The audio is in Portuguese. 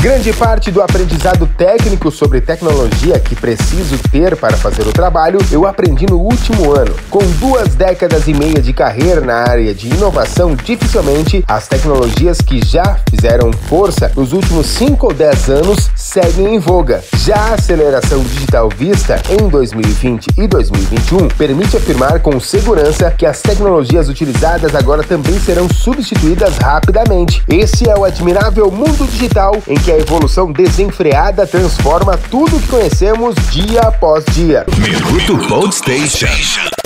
Grande parte do aprendizado técnico sobre tecnologia que preciso ter para fazer o trabalho eu aprendi no último ano. Com duas décadas e meia de carreira na área de inovação, dificilmente as tecnologias que já fizeram força nos últimos 5 ou 10 anos seguem em voga. Já a aceleração digital vista em 2020 e 2021 permite afirmar com segurança que as tecnologias utilizadas agora também serão substituídas rapidamente. Esse é o admirável mundo digital em que a evolução desenfreada transforma tudo que conhecemos dia após dia. Minuto Station.